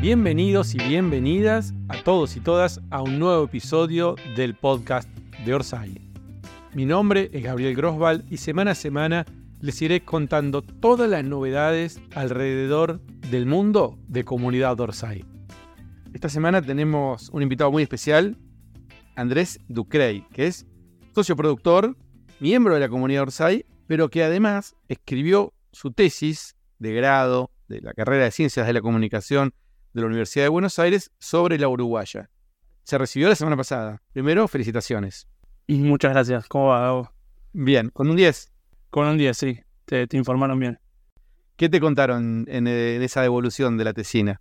Bienvenidos y bienvenidas a todos y todas a un nuevo episodio del podcast de Orsay. Mi nombre es Gabriel Grosval y semana a semana les iré contando todas las novedades alrededor del mundo de comunidad Orsay. Esta semana tenemos un invitado muy especial, Andrés Ducrey, que es socio productor, miembro de la comunidad Orsay, pero que además escribió su tesis de grado de la carrera de Ciencias de la Comunicación de la Universidad de Buenos Aires sobre la uruguaya. Se recibió la semana pasada. Primero, felicitaciones. Muchas gracias. ¿Cómo va, Bien, con un 10. Con un 10, sí. Te, informaron bien. ¿Qué te contaron en, esa devolución de la tesina?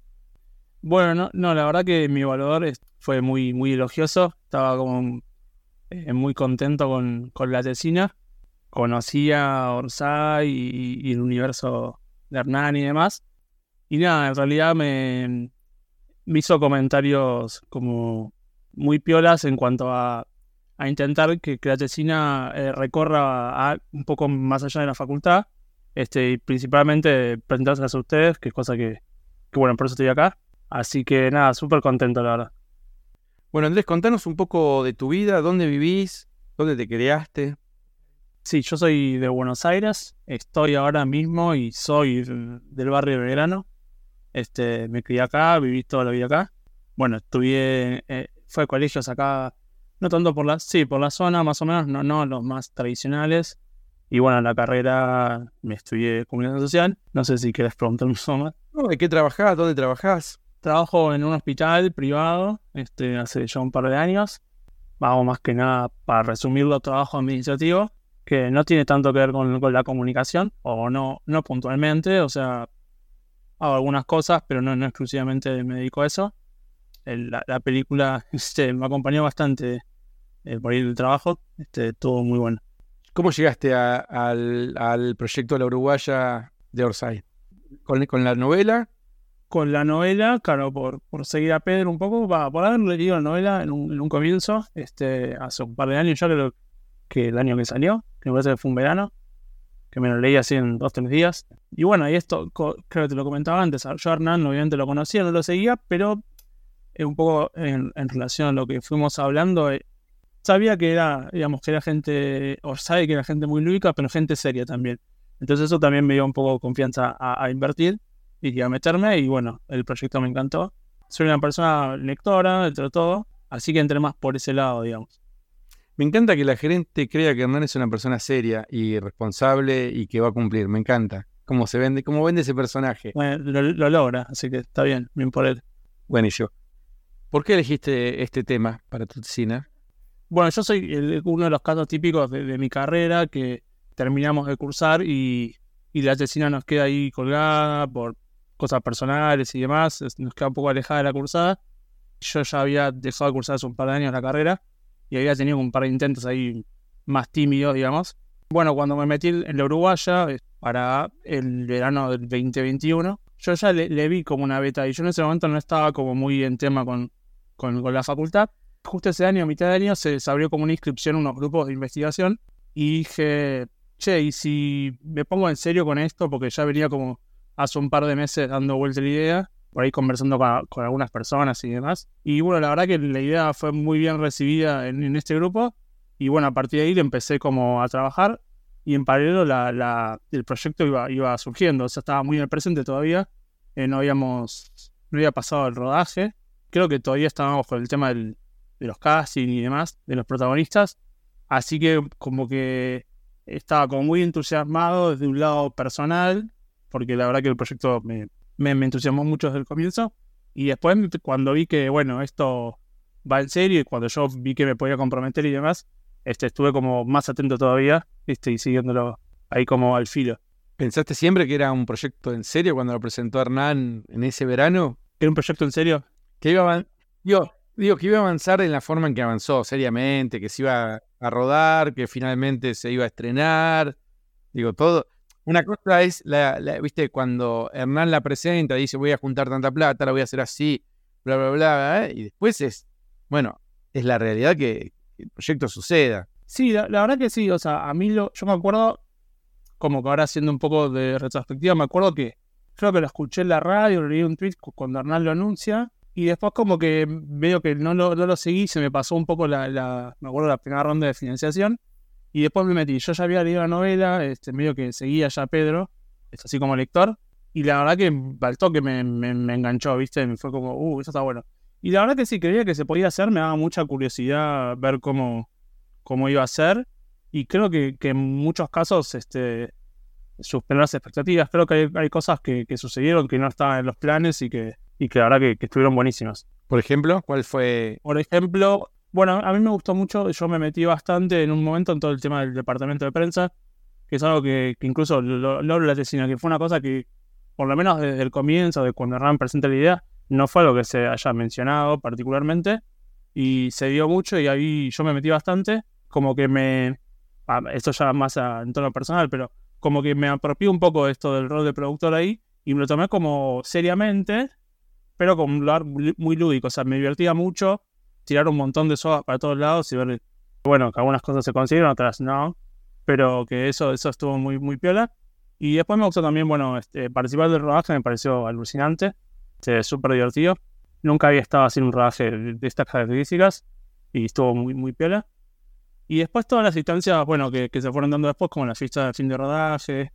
Bueno, no, no, la verdad que mi evaluador fue muy, muy elogioso. Estaba como eh, muy contento con, la tesina. Conocía a Orsay y, el universo de Hernán y demás. Y nada, en realidad me, hizo comentarios como muy piolas en cuanto a, intentar que, la tesina eh, recorra un poco más allá de la facultad. Este, y principalmente presentárselas a ustedes, que es cosa que, que, bueno, por eso estoy acá. Así que nada, súper contento, la verdad. Bueno, Andrés, contanos un poco de tu vida, dónde vivís, dónde te criaste. Sí, yo soy de Buenos Aires, estoy ahora mismo y soy del barrio de Belgrano. Este, me crié acá, viví toda la vida acá. Bueno, estudié, eh, fue a colegios acá, no tanto por la, sí, por la zona más o menos, no, no los más tradicionales. Y bueno, en la carrera me estudié comunicación social. No sé si quieres preguntarme más. ¿De qué trabajás? ¿Dónde trabajás? Trabajo en un hospital privado este, hace ya un par de años. Vamos más que nada, para resumirlo, trabajo administrativo, que no tiene tanto que ver con, la comunicación, o no, no puntualmente, o sea, hago algunas cosas, pero no, no exclusivamente me dedico a eso. la, película este, me acompañó bastante eh, por ir del trabajo, este, todo muy bueno. ¿Cómo llegaste al, proyecto de la Uruguaya de Orsay? ¿Con, ¿Con la novela? con la novela, claro, por, por seguir a Pedro un poco, va, por haber leído la novela en un, comienzo, este, hace un par de años ya creo que el año que salió, que me parece que fue un verano, que me lo leí así en dos, tres días. Y bueno, y esto creo que te lo comentaba antes, yo Hernán obviamente lo conocía, no lo seguía, pero eh, un poco en, relación a lo que fuimos hablando, eh, sabía que era, digamos, que era gente, o sabe que era gente muy lúdica, pero gente seria también. Entonces eso también me dio un poco confianza a invertir y a meterme y bueno, el proyecto me encantó. Soy una persona lectora, dentro de todo, así que entré más por ese lado, digamos. Me encanta que la gerente crea que Hernán es una persona seria y responsable y que va a cumplir. Me encanta cómo se vende, cómo vende ese personaje. lo, logra, así que está bien, bien por él. Buenísimo. ¿Por qué elegiste este tema para tu tesina? Bueno, yo soy uno de los casos típicos de, mi carrera que terminamos de cursar y, y la tesina nos queda ahí colgada por cosas personales y demás, nos queda un poco alejada de la cursada. Yo ya había dejado de cursar hace un par de años la carrera y había tenido un par de intentos ahí más tímidos, digamos. Bueno, cuando me metí en la Uruguaya eh, para el verano del 2021, yo ya le, vi como una beta y yo en ese momento no estaba como muy en tema con, con, la facultad. Justo ese año, a mitad de año, se, se abrió como una inscripción a unos grupos de investigación y dije, che, y si me pongo en serio con esto, porque ya venía como hace un par de meses dando vuelta la idea, por ahí conversando con, algunas personas y demás. Y bueno, la verdad que la idea fue muy bien recibida en, este grupo. Y bueno, a partir de ahí empecé como a trabajar y en paralelo la, el proyecto iba, iba surgiendo. O sea, estaba muy en el presente todavía. Eh, no habíamos, no había pasado el rodaje. Creo que todavía estábamos con el tema de los castings y demás, de los protagonistas. Así que como que estaba como muy entusiasmado desde un lado personal porque la verdad que el proyecto me, me, entusiasmó mucho desde el comienzo. Y después, cuando vi que, bueno, esto va en serio y cuando yo vi que me podía comprometer y demás, este, estuve como más atento todavía este, y siguiéndolo ahí como al filo. ¿Pensaste siempre que era un proyecto en serio cuando lo presentó Hernán en ese verano? ¿Era un proyecto en serio? Que iba a, yo, digo, que iba a avanzar en la forma en que avanzó, seriamente, que se iba a rodar, que finalmente se iba a estrenar. Digo, todo, una cosa es, la, viste, cuando Hernán la presenta, dice voy a juntar tanta plata, la voy a hacer así, bla, bla, bla, y después es, bueno, es la realidad que, el proyecto suceda. Sí, la, verdad que sí, o sea, a mí lo, yo me acuerdo, como que ahora haciendo un poco de retrospectiva, me acuerdo que creo que lo escuché en la radio, leí un tweet cuando Hernán lo anuncia. Y después como que veo que no lo, no lo seguí, se me pasó un poco la, la, me acuerdo la primera ronda de financiación. Y después me metí. Yo ya había leído la novela, este, medio que seguía ya Pedro, es así como lector. Y la verdad que al toque me, me, me enganchó, ¿viste? Me fue como, uh, eso está bueno. Y la verdad que sí, creía que se podía hacer, me daba mucha curiosidad ver cómo, cómo iba a ser. Y creo que, que en muchos casos este, superó las expectativas. Creo que hay, hay cosas que, que, sucedieron que no estaban en los planes y que, y que la verdad que, que, estuvieron buenísimas. Por ejemplo, ¿cuál fue? Por ejemplo, bueno, a mí me gustó mucho, yo me metí bastante en un momento en todo el tema del departamento de prensa, que es algo que, que incluso lo, lo la tesina, que fue una cosa que, por lo menos desde el comienzo, de cuando Ram presenta la idea, no fue algo que se haya mencionado particularmente, y se dio mucho y ahí yo me metí bastante, como que me, esto ya más a, en tono personal, pero como que me apropié un poco esto del rol de productor ahí y me lo tomé como seriamente, pero con un lugar muy lúdico. O sea, me divertía mucho tirar un montón de sodas para todos lados y ver, bueno, que algunas cosas se consiguieron, otras no, pero que eso, eso estuvo muy, muy piola. Y después me gustó también, bueno, este, participar del rodaje me pareció alucinante, este, súper divertido. Nunca había estado haciendo un rodaje de estas características y estuvo muy, muy piola. Y después todas las instancias, bueno, que, que se fueron dando después, como las fiestas de fin de rodaje,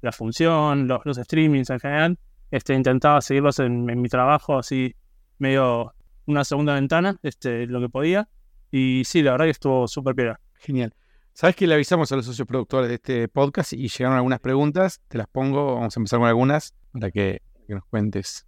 la función, los, los streamings en general, este, intentaba seguirlos en, en, mi trabajo, así medio una segunda ventana, este, lo que podía. Y sí, la verdad que estuvo súper piedra. Genial. Sabes que le avisamos a los socios productores de este podcast y llegaron algunas preguntas, te las pongo, vamos a empezar con algunas para que, que nos cuentes.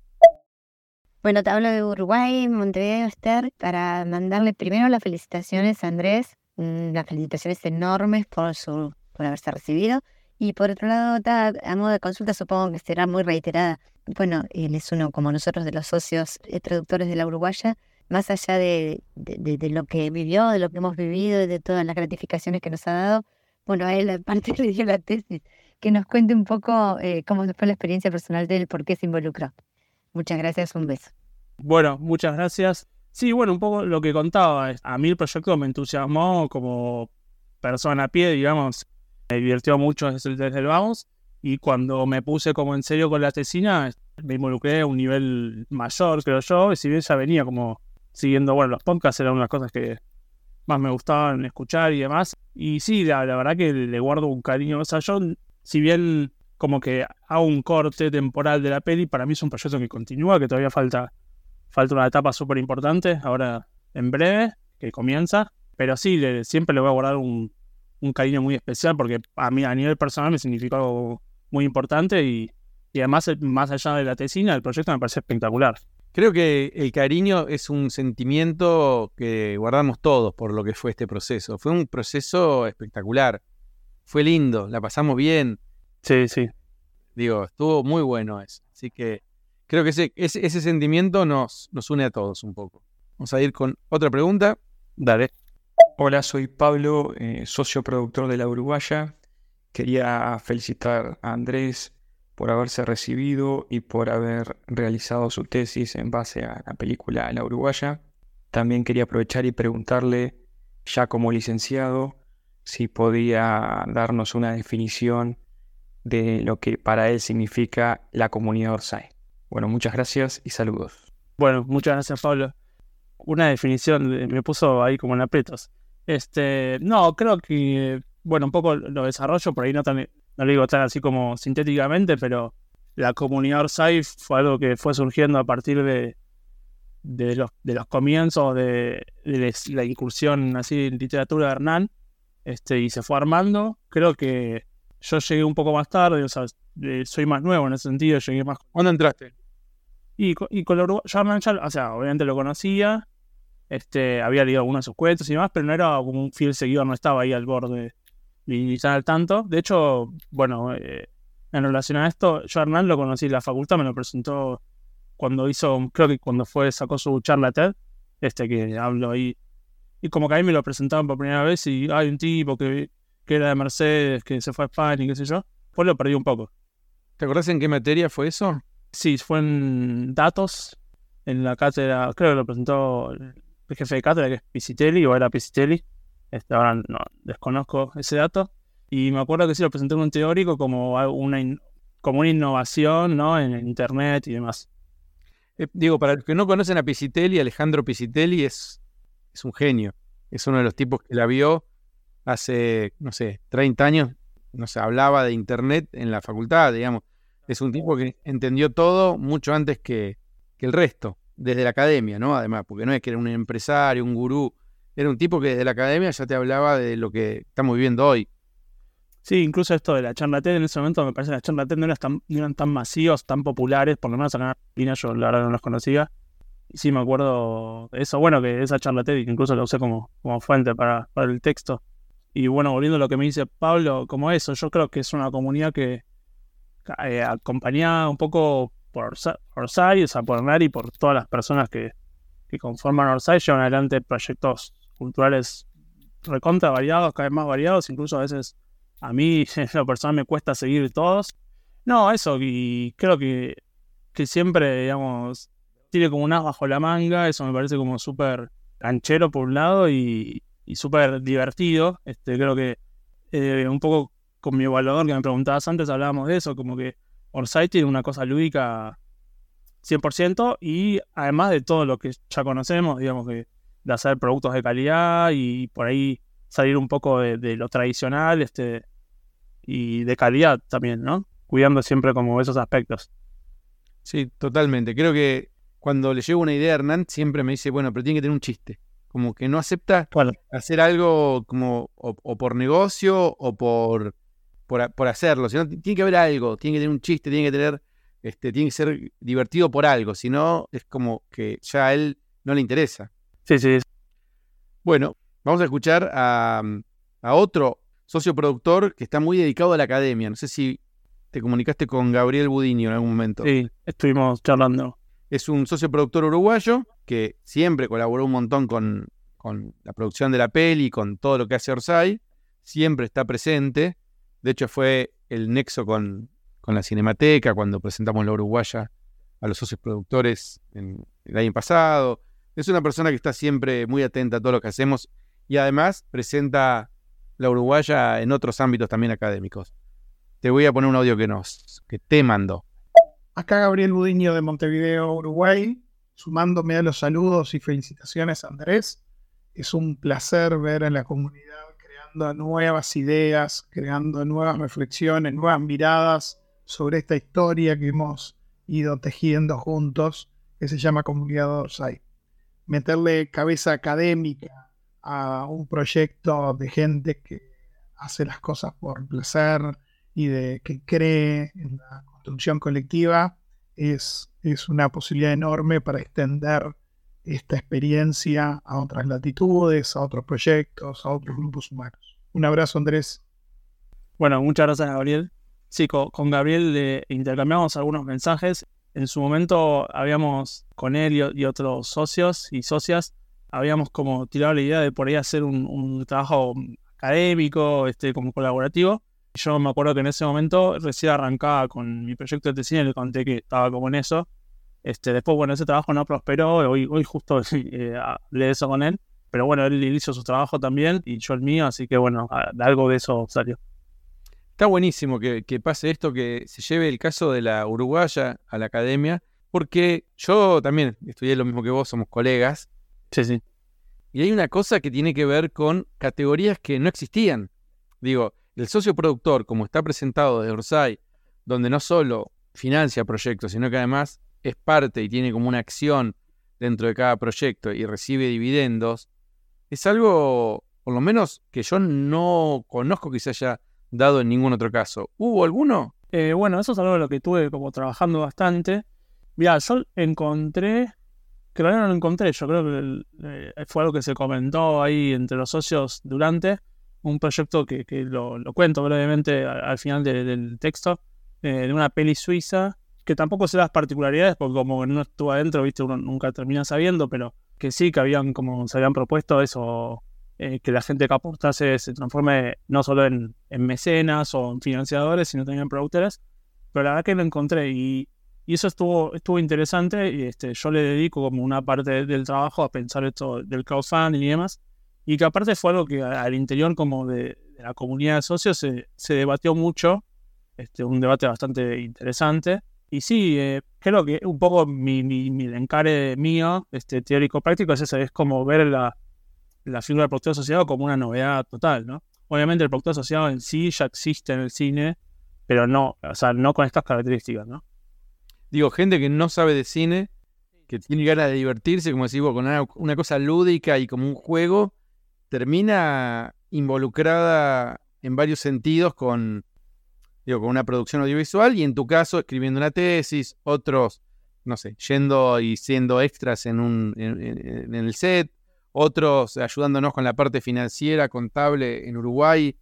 Bueno, te hablo de Uruguay, Montevideo, Esther, para mandarle primero las felicitaciones a Andrés las felicitaciones enormes por, su, por haberse recibido. Y por otro lado, a modo de consulta, supongo que será muy reiterada. Bueno, él es uno como nosotros de los socios eh, traductores de la Uruguaya, más allá de, de, lo que vivió, de lo que hemos vivido y de todas las gratificaciones que nos ha dado. Bueno, a él aparte le dio la tesis, que nos cuente un poco eh, cómo fue la experiencia personal de él, por qué se involucró. Muchas gracias, un beso. Bueno, muchas gracias. Sí, bueno, un poco lo que contaba. A mí el proyecto me entusiasmó como persona a pie, digamos. Me divirtió mucho desde, el vamos. Y cuando me puse como en serio con la tesina, me involucré a un nivel mayor, creo yo. Y si bien ya venía como siguiendo, bueno, los podcasts eran unas cosas que más me gustaban escuchar y demás. Y sí, la, verdad que le guardo un cariño. O sea, yo, si bien como que hago un corte temporal de la peli, para mí es un proyecto que continúa, que todavía falta falta una etapa súper importante, ahora en breve, que comienza. Pero sí, siempre le voy a guardar un, un, cariño muy especial porque a mí a nivel personal me significó algo muy importante y, y además, más allá de la tesina, el proyecto me parece espectacular. Creo que el cariño es un sentimiento que guardamos todos por lo que fue este proceso. Fue un proceso espectacular. Fue lindo, la pasamos bien. Sí, sí. Digo, estuvo muy bueno eso. Así que creo que ese, ese, ese, sentimiento nos, nos une a todos un poco. Vamos a ir con otra pregunta. Dale. Hola, soy Pablo, eh, socio productor de La Uruguaya. Quería felicitar a Andrés por haberse recibido y por haber realizado su tesis en base a la película La Uruguaya. También quería aprovechar y preguntarle, ya como licenciado, si podía darnos una definición de lo que para él significa la comunidad Orsay. Bueno, muchas gracias y saludos. Bueno, muchas gracias, Pablo. Una definición me puso ahí como en aprietos. Este, no, creo que, bueno, un poco lo desarrollo, por ahí no, tan, no lo digo tan así como sintéticamente, pero la comunidad Orsay fue algo que fue surgiendo a partir de, de, los, comienzos de, la incursión así en literatura de Hernán, este, y se fue armando. Creo que yo llegué un poco más tarde, o sea, soy más nuevo en ese sentido, llegué más... ¿Cuándo entraste? Y, y con Hernán ya, o sea, obviamente lo conocía, este, había leído algunos de sus cuentos y demás, pero no era como un fiel seguidor, no estaba ahí al borde ni tan al tanto. De hecho, bueno, eh, en relación a esto, yo a Hernán lo conocí en la facultad, me lo presentó cuando hizo, creo que cuando fue, sacó su charla TED, este que hablo ahí, y como que ahí me lo presentaban por primera vez y hay un tipo que, que era de Mercedes, que se fue a España y qué sé yo, pues lo perdí un poco. ¿Te acordás en qué materia fue eso? Sí, fue en datos, en la cátedra, creo que lo presentó el jefe de cátedra, que es Pisitelli, o era Pisitelli. Este, ahora no desconozco ese dato. Y me acuerdo que sí lo presenté en un teórico como una, como una innovación, ¿no? En internet y demás. Eh, digo, para los que no conocen a Pisitelli, Alejandro Pisitelli es, es un genio. Es uno de los tipos que la vio hace, no sé, 30 años. No se hablaba de internet en la facultad, digamos. Es un tipo que entendió todo mucho antes que, que el resto, desde la academia, ¿no? Además, porque no es que era un empresario, un gurú. Era un tipo que desde la academia ya te hablaba de lo que estamos viviendo hoy. Sí, incluso esto de la charla TED en ese momento me parece que las charlas TED no eran tan, no eran tan masivos, tan populares, por lo menos acá en Argentina yo la verdad no las conocía. Y sí me acuerdo de eso, bueno, que esa charla TED incluso la usé como, como fuente para, para el texto. Y bueno, volviendo a lo que me dice Pablo, como eso, yo creo que es una comunidad que eh, acompañada un poco por Orsay, o sea, por Nari por todas las personas que, que conforman Orsay, llevan adelante proyectos culturales recontra variados, cada vez más variados, incluso a veces a mí en lo personal me cuesta seguir todos. No, eso, y creo que, que siempre, digamos, tiene como un as bajo la manga, eso me parece como súper canchero por un lado y, y súper divertido. Este, creo que eh, un poco con mi evaluador que me preguntabas antes hablábamos de eso, como que Orsay tiene una cosa lúdica 100% y además de todo lo que ya conocemos, digamos que de hacer productos de calidad y por ahí salir un poco de, lo tradicional este, y de calidad también, ¿no? Cuidando siempre como esos aspectos. Sí, totalmente. Creo que cuando le llevo una idea a Hernán, siempre me dice, bueno, pero tiene que tener un chiste. Como que no acepta hacer algo como o, por negocio o por, por, hacerlo. Sino tiene que haber algo, tiene que tener un chiste, tiene que tener, este, tiene que ser divertido por algo. Si no, es como que ya a él no le interesa. Sí, sí. Bueno, Vamos a escuchar a, otro socio productor que está muy dedicado a la academia. No sé si te comunicaste con Gabriel Budiño en algún momento. Sí, estuvimos charlando. Es un socio productor uruguayo que siempre colaboró un montón con, con la producción de la peli, con todo lo que hace Orsay. Siempre está presente. De hecho, fue el nexo con, con la Cinemateca cuando presentamos la Uruguaya a los socios productores en, el año pasado. Es una persona que está siempre muy atenta a todo lo que hacemos y además presenta la uruguaya en otros ámbitos también académicos. Te voy a poner un audio que nos que te mandó. Acá Gabriel Budiño de Montevideo, Uruguay, sumándome a los saludos y felicitaciones Andrés. Es un placer ver a la comunidad nuevas ideas, creando nuevas reflexiones, nuevas miradas sobre esta historia que hemos ido tejiendo juntos, que se llama Comunidad Orsay. Meterle cabeza académica a un proyecto de gente que hace las cosas por placer y de que cree en la construcción colectiva, es, es una posibilidad enorme para extender esta experiencia a otras latitudes, a otros proyectos, a otros grupos humanos. Un abrazo, Andrés. Bueno, muchas gracias, Gabriel. Sí, con, Gabriel intercambiamos algunos mensajes. En su momento habíamos con él y otros socios y socias habíamos como tirado la idea de por ahí hacer un, trabajo académico, este, como colaborativo. Yo me acuerdo que en ese momento recién arrancaba con mi proyecto de tesis y le conté que estaba como en eso. Este, después, bueno, ese trabajo no prosperó, hoy, hoy justo eh, hablé eso con él, pero bueno, él hizo su trabajo también y yo el mío, así que bueno, algo de eso salió. Está buenísimo que, que pase esto, que se lleve el caso de la uruguaya a la academia, porque yo también estudié lo mismo que vos, somos colegas, Sí, sí. Y hay una cosa que tiene que ver con categorías que no existían. Digo, el socio productor, como está presentado de Orsay, donde no solo financia proyectos, sino que además es parte y tiene como una acción dentro de cada proyecto y recibe dividendos, es algo, por lo menos, que yo no conozco que se haya dado en ningún otro caso. ¿Hubo alguno? Eh, bueno, eso es algo de lo que tuve como trabajando bastante. Mira, yo encontré que no lo encontré, yo creo que eh, fue algo que se comentó ahí entre los socios durante un proyecto que, lo, cuento brevemente al, final del texto, eh, de una peli suiza, que tampoco sé las particularidades, porque como no estuvo adentro, viste, uno nunca termina sabiendo, pero que sí, que habían como se habían propuesto eso, eh, que la gente que aportase se transforme no solo en, en, mecenas o en financiadores, sino también en productores, pero la verdad que lo encontré y, y eso estuvo, estuvo interesante y este, yo le dedico como una parte del trabajo a pensar esto del crowdfunding y demás. Y que aparte fue algo que al interior como de, la comunidad de socios se, se, debatió mucho este, un debate bastante interesante. Y sí, eh, creo que un poco mi, mi, mi encare mío, este, teórico-práctico, es es como ver la, la figura del productor asociado como una novedad total, ¿no? Obviamente el productor asociado en sí ya existe en el cine, pero no, o sea, no con estas características, ¿no? Digo, gente que no sabe de cine, que tiene ganas de divertirse, como decís con una, una cosa lúdica y como un juego, termina involucrada en varios sentidos con, digo, con una producción audiovisual y en tu caso escribiendo una tesis, otros, no sé, yendo y siendo extras en, un, en, en- en el set, otros ayudándonos con la parte financiera, contable en Uruguay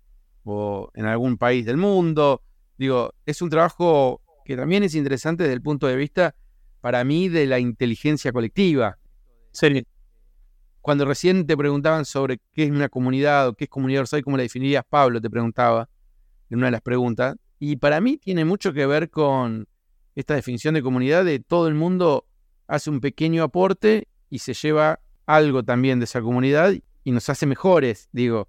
o en algún país del mundo. Digo, es un trabajo que también es interesante desde el punto de vista, para mí, de la inteligencia colectiva. Sí, Cuando recién te preguntaban sobre qué es una comunidad o qué es comunidad Orsay, ¿cómo la definirías? Pablo te preguntaba en una de las preguntas. Y para mí tiene mucho que ver con esta definición de comunidad de todo el mundo hace un pequeño aporte y se lleva algo también de esa comunidad y nos hace mejores, digo.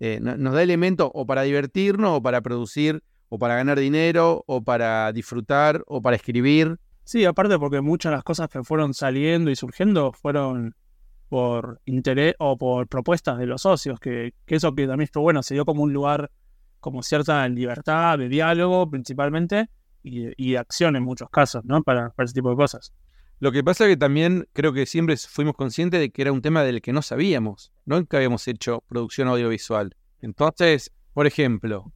Eh, no- nos da elementos o para divertirnos o para producir o para ganar dinero o para disfrutar o para escribir. Sí, aparte porque muchas de las cosas que fueron saliendo y surgiendo fueron por interés o por propuestas de los socios, que, que eso que también estuvo bueno, se dio como un lugar, como cierta libertad de diálogo principalmente y, y de acción en muchos casos, ¿no? Para, ese tipo de cosas. Lo que pasa es que también creo que siempre fuimos conscientes de que era un tema del que no sabíamos, no que habíamos hecho producción audiovisual. Entonces, por ejemplo,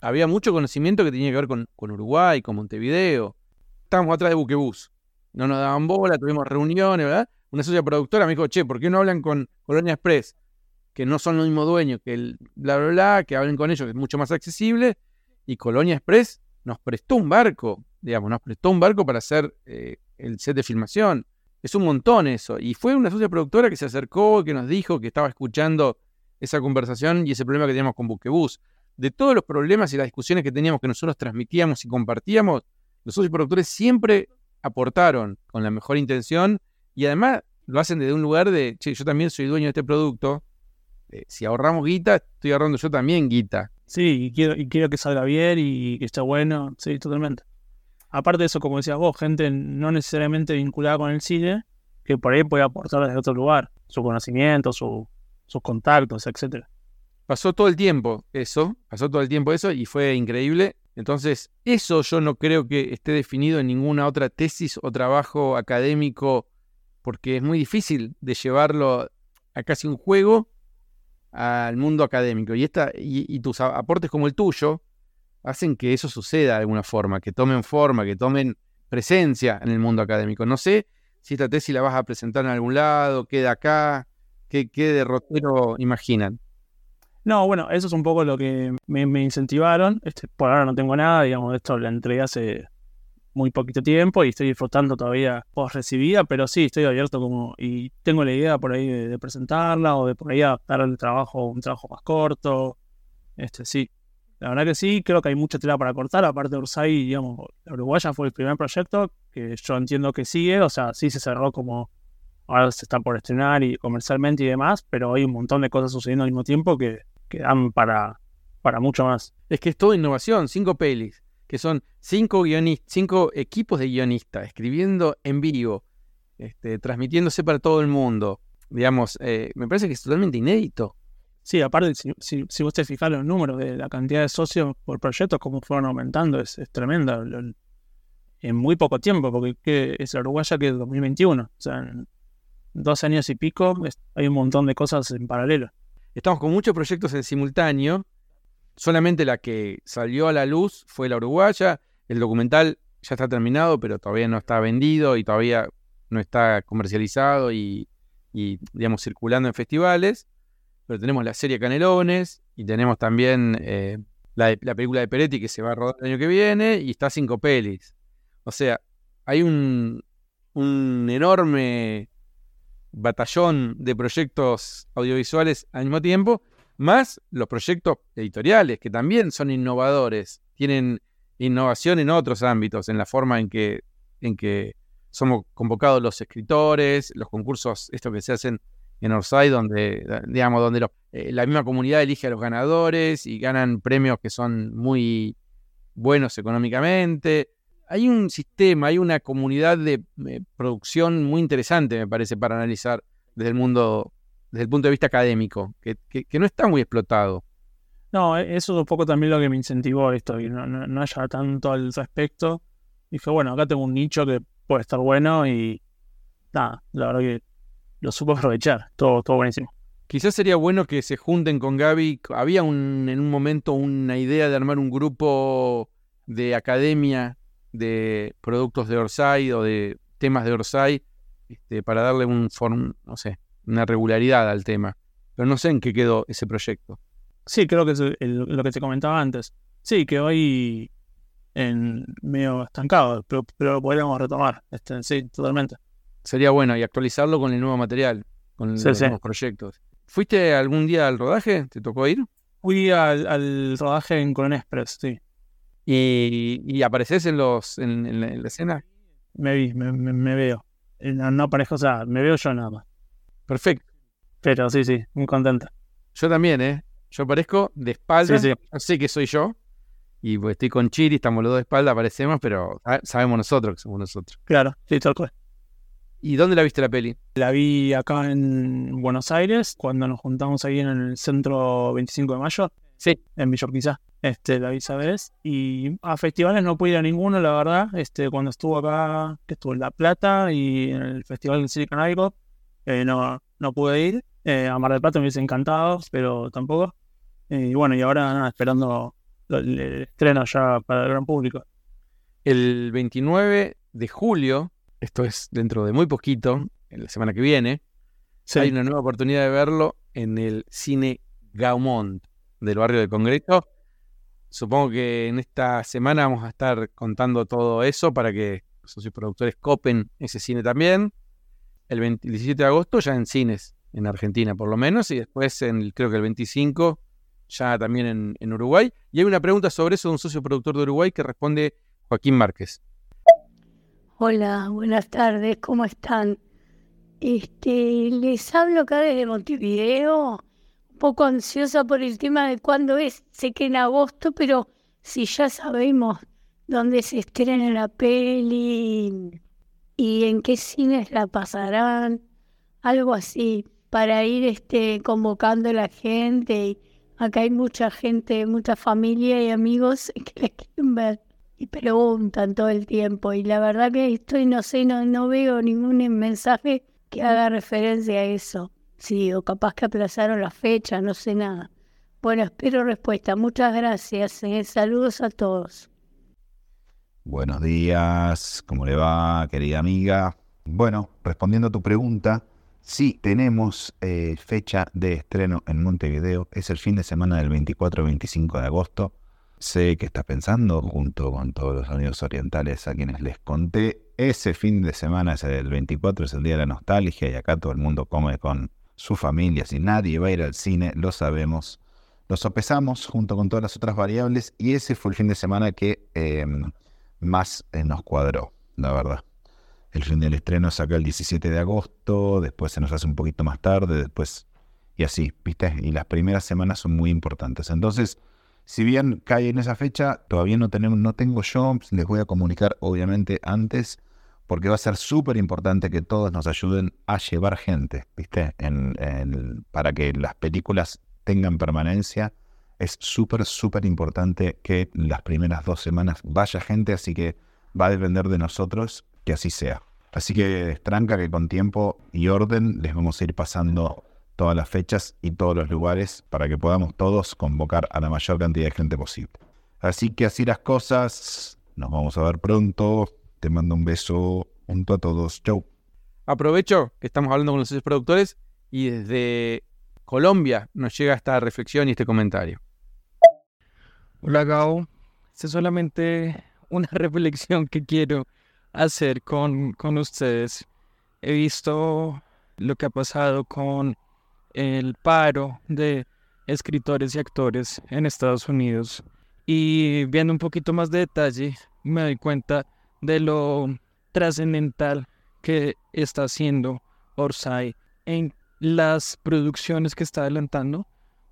había mucho conocimiento que tenía que ver con, con Uruguay, con Montevideo. Estábamos atrás de Buquebus. No nos daban bola, tuvimos reuniones, ¿verdad? Una socia productora me dijo, che, ¿por qué no hablan con Colonia Express? Que no son los mismos dueños, que el bla, bla, bla, que hablen con ellos, que es mucho más accesible. Y Colonia Express nos prestó un barco, digamos, nos prestó un barco para hacer eh, el set de filmación. Es un montón eso. Y fue una socia productora que se acercó, que nos dijo que estaba escuchando esa conversación y ese problema que teníamos con Buquebus. De todos los problemas y las discusiones que teníamos que nosotros transmitíamos y compartíamos, los socios productores siempre aportaron con la mejor intención y además lo hacen desde un lugar de, che, yo también soy dueño de este producto. Eh, si ahorramos guita, estoy ahorrando yo también guita. Sí, y quiero, y quiero que salga bien y que esté bueno, sí, totalmente. Aparte de eso, como decías vos, gente no necesariamente vinculada con el cine, que por ahí puede aportar desde otro lugar, su conocimiento, su, sus contactos, etcétera. Pasó todo el tiempo eso, pasó todo el tiempo eso y fue increíble. Entonces, eso yo no creo que esté definido en ninguna otra tesis o trabajo académico, porque es muy difícil de llevarlo a casi un juego al mundo académico. Y, esta, y, tus aportes como el tuyo hacen que eso suceda de alguna forma, que tomen forma, que tomen presencia en el mundo académico. No sé si esta tesis la vas a presentar en algún lado, queda acá, qué, qué derrotero imaginan. No, bueno, eso es un poco lo que me, me incentivaron. Este, por ahora no tengo nada, digamos, esto lo entregué hace muy poquito tiempo y estoy disfrutando todavía post recibida, pero sí, estoy abierto como y tengo la idea por ahí de, presentarla o de por ahí adaptar el trabajo, un trabajo más corto. Este, sí. La verdad que sí, creo que hay mucha tela para cortar, aparte Ursay, digamos, la Uruguaya fue el primer proyecto que yo entiendo que sigue, o sea, sí se cerró como ahora se está por estrenar y comercialmente y demás, pero hay un montón de cosas sucediendo al mismo tiempo que, que dan para, para mucho más. Es que es toda innovación, cinco pelis, que son cinco cinco equipos de guionistas, escribiendo en vivo, este, transmitiéndose para todo el mundo. Digamos, eh, me parece que es totalmente inédito. Sí, aparte, si, si, si vos te fijas los números de la cantidad de socios por proyecto, cómo fueron aumentando, es, es tremenda. Lo- en muy poco tiempo, porque ¿qué es la Uruguaya que es 2021. O sea, en dos años y pico es- hay un montón de cosas en paralelo. Estamos con muchos proyectos en simultáneo. Solamente la que salió a la luz fue la uruguaya. El documental ya está terminado, pero todavía no está vendido y todavía no está comercializado y, digamos, circulando en festivales. Pero tenemos la serie Canelones y tenemos también eh, la película de Peretti que se va a rodar el año que viene y está cinco pelis. O sea, hay un, un enorme batallón de proyectos audiovisuales al mismo tiempo, más los proyectos editoriales, que también son innovadores, tienen innovación en otros ámbitos, en la forma en que, en que somos convocados los escritores, los concursos, estos que se hacen en Orsay, donde, digamos, donde eh, la misma comunidad elige a los ganadores y ganan premios que son muy buenos económicamente. Hay un sistema, hay una comunidad de eh, producción muy interesante, me parece, para analizar desde el mundo, desde el punto de vista académico, que, que- que no está muy explotado. No, e- eso es un poco también lo que me incentivó esto, que no, no, no haya tanto al respecto. Dije, bueno, acá tengo un nicho que puede estar bueno y nada, la verdad que lo supo aprovechar, todo, todo buenísimo. Quizás sería bueno que se junten con Gaby. Había un, en un momento una idea de armar un grupo de academia de productos de Orsay o de temas de Orsay este, para darle un form, no sé, una regularidad al tema. Pero no sé en qué quedó ese proyecto. Sí, creo que es el- lo que te comentaba antes. Sí, que hoy en medio estancado, pero, pero lo podríamos retomar. Este, sí, totalmente. Sería bueno y actualizarlo con el nuevo material, con Sí, los sí. nuevos proyectos. ¿Fuiste algún día al rodaje? ¿Te tocó ir? Fui al, al rodaje en Colón Express, sí. ¿Y, y apareces en, los, en, en la, en la escena? Me vi, me, me- me veo. No, no parezco, o sea, me veo yo nada más. Perfecto. Pero sí, sí, muy contenta. Yo también, ¿eh? Yo aparezco de espalda. Sí, sí. Yo sé que soy yo. Y pues estoy con Chiri, estamos los dos de espalda, aparecemos, pero sa- sabemos nosotros que somos nosotros. Claro, sí, tal cual. ¿Y dónde la viste la peli? La vi acá en Buenos Aires, cuando nos juntamos ahí en el centro 25 de mayo. Sí. En Villa Urquiza. Este, la vi esa vez. Y a festivales no pude ir a ninguno, la verdad. Este, cuando estuvo acá, que estuvo en La Plata y en el festival de Silicon Valley, eh, no, no pude ir. Eh, a Mar del Plata me hubiese encantado, pero tampoco. Eh, y bueno, y ahora nada, esperando el, el estreno ya para el gran público. El 29 de julio, esto es dentro de muy poquito, en la semana que viene, Sí. hay una nueva oportunidad de verlo en el cine Gaumont del barrio de Congreso. Supongo que en esta semana vamos a estar contando todo eso para que los socios productores copen ese cine también. El 20 el 17 de agosto ya en cines, en Argentina por lo menos, y después en, creo que el 25 ya también en, en Uruguay. Y hay una pregunta sobre eso de un socio productor de Uruguay que responde Joaquín Márquez. Hola, buenas tardes, ¿cómo están? Este, les hablo acá desde Montevideo, un poco ansiosa por el tema de cuándo es, sé que en agosto, pero si ya sabemos dónde se estrena la peli y en qué cines la pasarán, algo así, para ir este, convocando a la gente. Y acá hay mucha gente, mucha familia y amigos que la quieren ver y preguntan todo el tiempo. Y la verdad que estoy, no sé, no, no veo ningún mensaje que haga referencia a eso. Sí, o capaz que aplazaron la fecha, no sé nada. Bueno, espero respuesta. Muchas gracias. eh. Saludos a todos. Buenos días, ¿cómo le va, querida amiga? Bueno, respondiendo a tu pregunta, sí, tenemos eh, fecha de estreno en Montevideo. Es el fin de semana del 24-25 de agosto. Sé que estás pensando, junto con todos los amigos orientales a quienes les conté, ese fin de semana, ese del 24, es el día de la nostalgia y acá todo el mundo come con su familia. Si nadie va a ir al cine, lo sabemos. Lo sopesamos junto con todas las otras variables y ese fue el fin de semana que eh, más eh, nos cuadró, la verdad. El fin del estreno es acá el 17 de agosto, después se nos hace un poquito más tarde, después y así, ¿viste? Y las primeras semanas son muy importantes. Entonces, si bien cae en esa fecha, todavía no, tenemos, no tengo yo, les voy a comunicar obviamente antes, porque va a ser súper importante que todos nos ayuden a llevar gente, ¿viste? En, para que las películas tengan permanencia. Es súper, súper importante que las primeras dos semanas vaya gente, así que va a depender de nosotros que así sea. Así que tranca que con tiempo y orden les vamos a ir pasando todas las fechas y todos los lugares para que podamos todos convocar a la mayor cantidad de gente posible. Así que así las cosas. Nos vamos a ver pronto. Te mando un beso junto a todos. Chau. Aprovecho que estamos hablando con los productores y desde Colombia nos llega esta reflexión y este comentario. Hola Gao, esta es solamente una reflexión que quiero hacer con, con ustedes. He visto lo que ha pasado con el paro de escritores y actores en Estados Unidos. Y viendo un poquito más de detalle me doy cuenta de lo trascendental que está haciendo Orsay en las producciones que está adelantando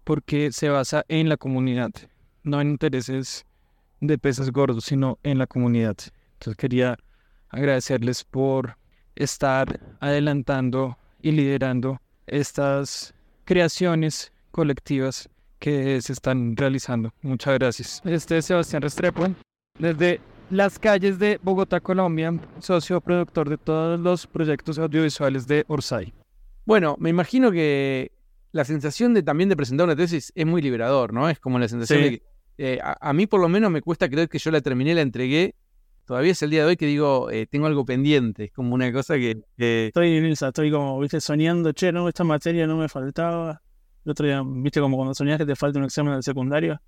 porque se basa en la comunidad no en intereses de peces gordos, sino en la comunidad. Entonces quería agradecerles por estar adelantando y liderando estas creaciones colectivas que se están realizando. Muchas gracias. Este es Sebastián Restrepo, desde las calles de Bogotá, Colombia, socio productor de todos los proyectos audiovisuales de Orsay. Bueno, me imagino que la sensación de también de presentar una tesis es muy liberador, ¿no? Es como la sensación Sí. de que eh, a, a mí por lo menos me cuesta creer que yo la terminé, la entregué. Todavía es el día de hoy que digo, eh, tengo algo pendiente. Es como una cosa que, que- Estoy en esa, estoy como, viste, soñando, che, no, esta materia no me faltaba. El otro día, viste, como cuando soñás que te falta un examen del secundario.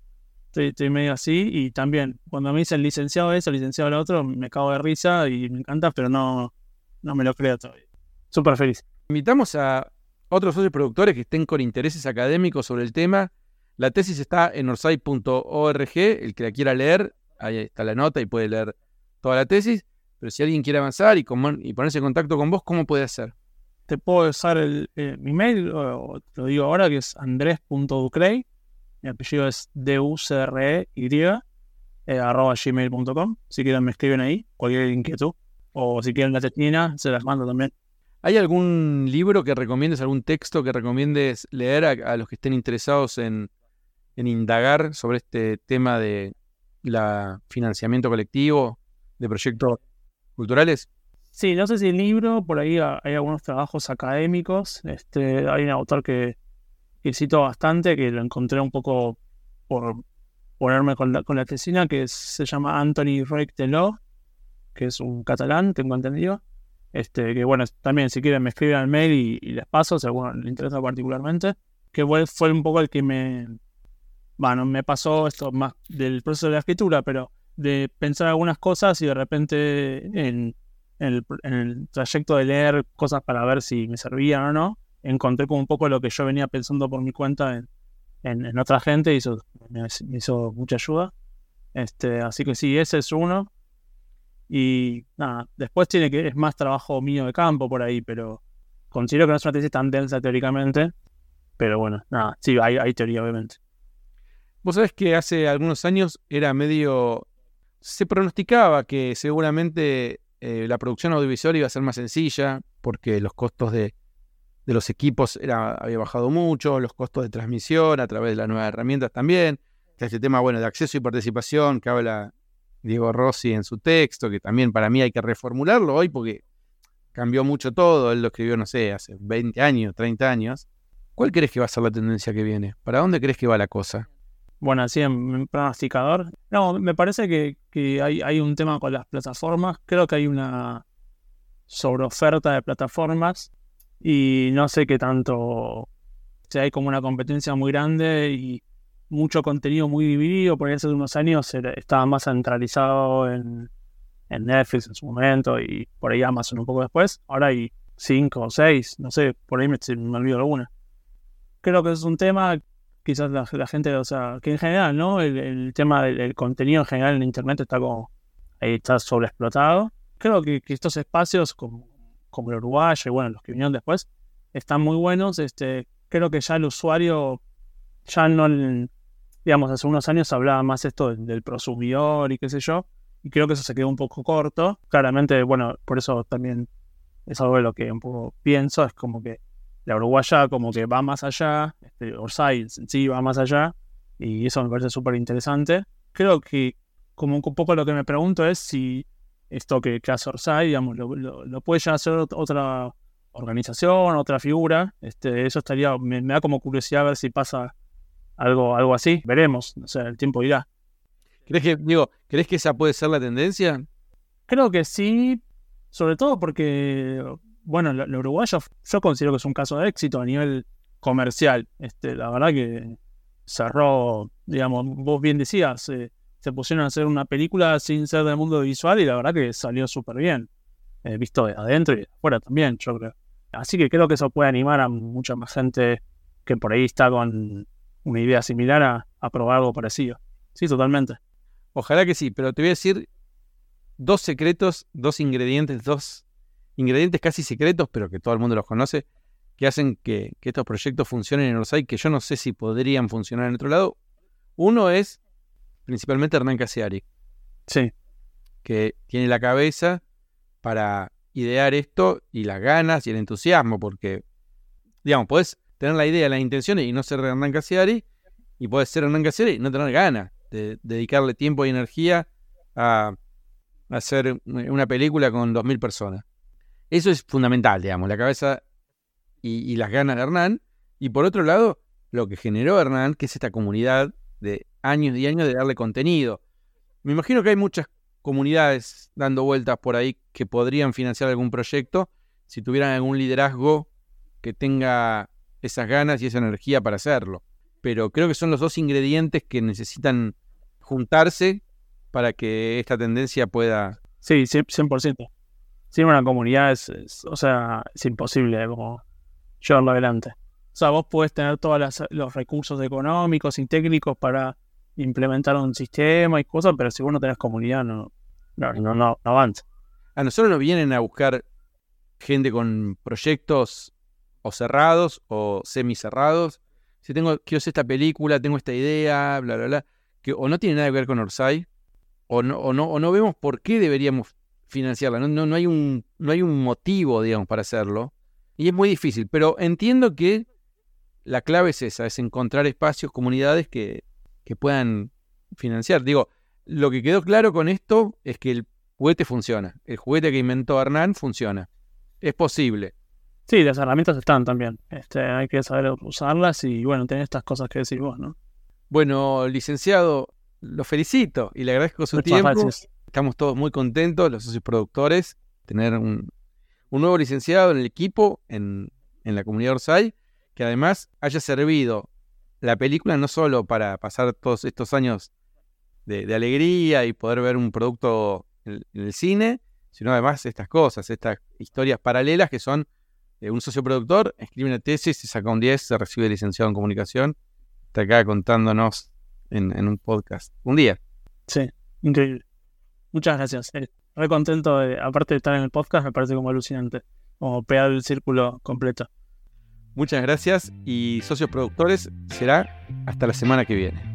Estoy, estoy medio así y también, cuando me dicen licenciado eso, licenciado lo otro, me cago de risa y me encanta, pero no, no me lo creo todavía. Súper feliz. invitamos a otros socios productores que estén con intereses académicos sobre el tema. La tesis está en orsay.org. El que la quiera leer, ahí está la nota y puede leer toda la tesis. Pero si alguien quiere avanzar y, ponerse en contacto con vos, ¿cómo puede hacer? Te puedo usar el, eh, mi mail, o, te lo digo ahora, que es andres.ducrey. Mi apellido es D-U-C-R-E-Y, eh, arroba gmail.com. Si quieren me escriben ahí, cualquier inquietud. O si quieren la tetina, se las mando también. ¿Hay algún libro que recomiendes, algún texto que recomiendes leer a, a los que estén interesados en, en indagar sobre este tema de la financiamiento colectivo de proyectos culturales? Sí, no sé si el libro, por ahí ha- hay algunos trabajos académicos. Este, hay un autor que, que cito bastante, que lo encontré un poco por ponerme con la, con la tesina, que se llama Anthony Reich Deló, que es un catalán, tengo entendido. Este, que bueno, también si quieren me escriben al mail y, y les paso, si a alguno le interesa particularmente. Que fue, fue un poco el que me, bueno, me pasó esto más del proceso de la escritura, pero de pensar algunas cosas y de repente en, en el, en el trayecto de leer cosas para ver si me servían o no, encontré como un poco lo que yo venía pensando por mi cuenta en, en, otra gente y eso me, me hizo mucha ayuda. Este, así que sí, ese es uno. Y nada, después tiene que, es más trabajo mío de campo por ahí, pero considero que no es una tesis tan densa teóricamente. Pero bueno, nada, sí, hay, hay teoría, obviamente. Vos sabés que hace algunos años era medio... Se pronosticaba que seguramente eh, la producción audiovisual iba a ser más sencilla porque los costos de, de los equipos había bajado mucho, los costos de transmisión a través de las nuevas herramientas también. Este tema bueno de acceso y participación que habla Diego Rossi en su texto, que también para mí hay que reformularlo hoy porque cambió mucho todo. Él lo escribió, no sé, hace 20 años, 30 años. ¿Cuál crees que va a ser la tendencia que viene? ¿Para dónde crees que va la cosa? Bueno, así en, pronosticador. No, me parece que, que hay, hay un tema con las plataformas. Creo que hay una sobreoferta de plataformas y no sé qué tanto. O sea, hay como una competencia muy grande y mucho contenido muy dividido. Por ahí hace unos años estaba más centralizado en, en Netflix en su momento y por ahí Amazon un poco después. Ahora hay cinco o seis, no sé, por ahí me olvido alguna. Creo que es un tema quizás la, gente, o sea, que en general, ¿no? El, tema del el contenido en general en Internet está como, ahí está sobreexplotado. Creo que, estos espacios como, como el Uruguay y bueno, los que vinieron después, están muy buenos. Este, creo que ya el usuario, ya no, digamos, hace unos años hablaba más esto del, del prosumidor y qué sé yo, y creo que eso se quedó un poco corto. Claramente, bueno, por eso también es algo de lo que un poco pienso, es como que la uruguaya como que va más allá, este, Orsay en sí va más allá, y eso me parece súper interesante. Creo que como un poco lo que me pregunto es si esto que, que hace Orsay, digamos, lo, lo- lo puede ya hacer ot- otra organización, otra figura, este, eso estaría, me, me da como curiosidad ver si pasa algo, algo así, veremos, o sea, el tiempo dirá. ¿Crees que, digo, ¿crees que esa puede ser la tendencia? Creo que sí, sobre todo porque, bueno, lo, lo uruguayo yo considero que es un caso de éxito a nivel comercial. Este, la verdad que cerró, digamos, vos bien decías, eh, se pusieron a hacer una película sin ser del mundo visual y la verdad que salió súper bien, eh, visto de adentro y de afuera también, yo creo. Así que creo que eso puede animar a mucha más gente que por ahí está con una idea similar a, a probar algo parecido. Sí, totalmente. Ojalá que sí, pero te voy a decir dos secretos, dos ingredientes, dos ingredientes casi secretos, pero que todo el mundo los conoce, que hacen que, que estos proyectos funcionen en Orsay, que yo no sé si podrían funcionar en otro lado. Uno es principalmente Hernán Casiari, Sí, que tiene la cabeza para idear esto y las ganas y el entusiasmo, porque, digamos, podés tener la idea, las intenciones y no ser Hernán Casiari, y podés ser Hernán Casiari y no tener ganas de dedicarle tiempo y energía a, a hacer una película con 2.000 personas. Eso es fundamental, digamos, la cabeza y, las ganas de Hernán. Y por otro lado, lo que generó Hernán, que es esta comunidad de años y años de darle contenido. Me imagino que hay muchas comunidades dando vueltas por ahí que podrían financiar algún proyecto si tuvieran algún liderazgo que tenga esas ganas y esa energía para hacerlo. Pero creo que son los dos ingredientes que necesitan juntarse para que esta tendencia pueda... sí, 100%. 100%. Sin una comunidad es, o sea, es imposible como llevarlo adelante. O sea, vos podés tener todos los recursos económicos y técnicos para implementar un sistema y cosas, pero si vos no tenés comunidad, no, no, no, no, no avanza. A nosotros nos vienen a buscar gente con proyectos o cerrados o semicerrados. Si tengo, quiero hacer esta película, tengo esta idea, bla, bla, bla, que o no tiene nada que ver con Orsay, o no, o no, o no vemos por qué deberíamos financiarla. No, no, no, hay un, no hay un motivo, digamos, para hacerlo. Y es muy difícil, pero entiendo que la clave es esa, es encontrar espacios, comunidades que, que puedan financiar. Digo, lo que quedó claro con esto es que el juguete funciona. El juguete que inventó Hernán funciona. Es posible. Sí, las herramientas están también. Este, hay que saber usarlas y bueno, tener estas cosas que decís vos, ¿no? Bueno, licenciado, lo felicito y le agradezco su Muchas tiempo. gracias. Estamos todos muy contentos, los socios productores, tener un, nuevo licenciado en el equipo, en, en la comunidad Orsay, que además haya servido la película no solo para pasar todos estos años de, de alegría y poder ver un producto en, en el cine, sino además estas cosas, estas historias paralelas que son eh, un socio productor, escribe una tesis, se saca un 10, se recibe licenciado en comunicación, está acá contándonos en, en un podcast. Un día. Sí, increíble. Muchas gracias. Eh, re contento, de, aparte de estar en el podcast, me parece como alucinante. Como pegar el círculo completo. Muchas gracias y socios productores será hasta la semana que viene.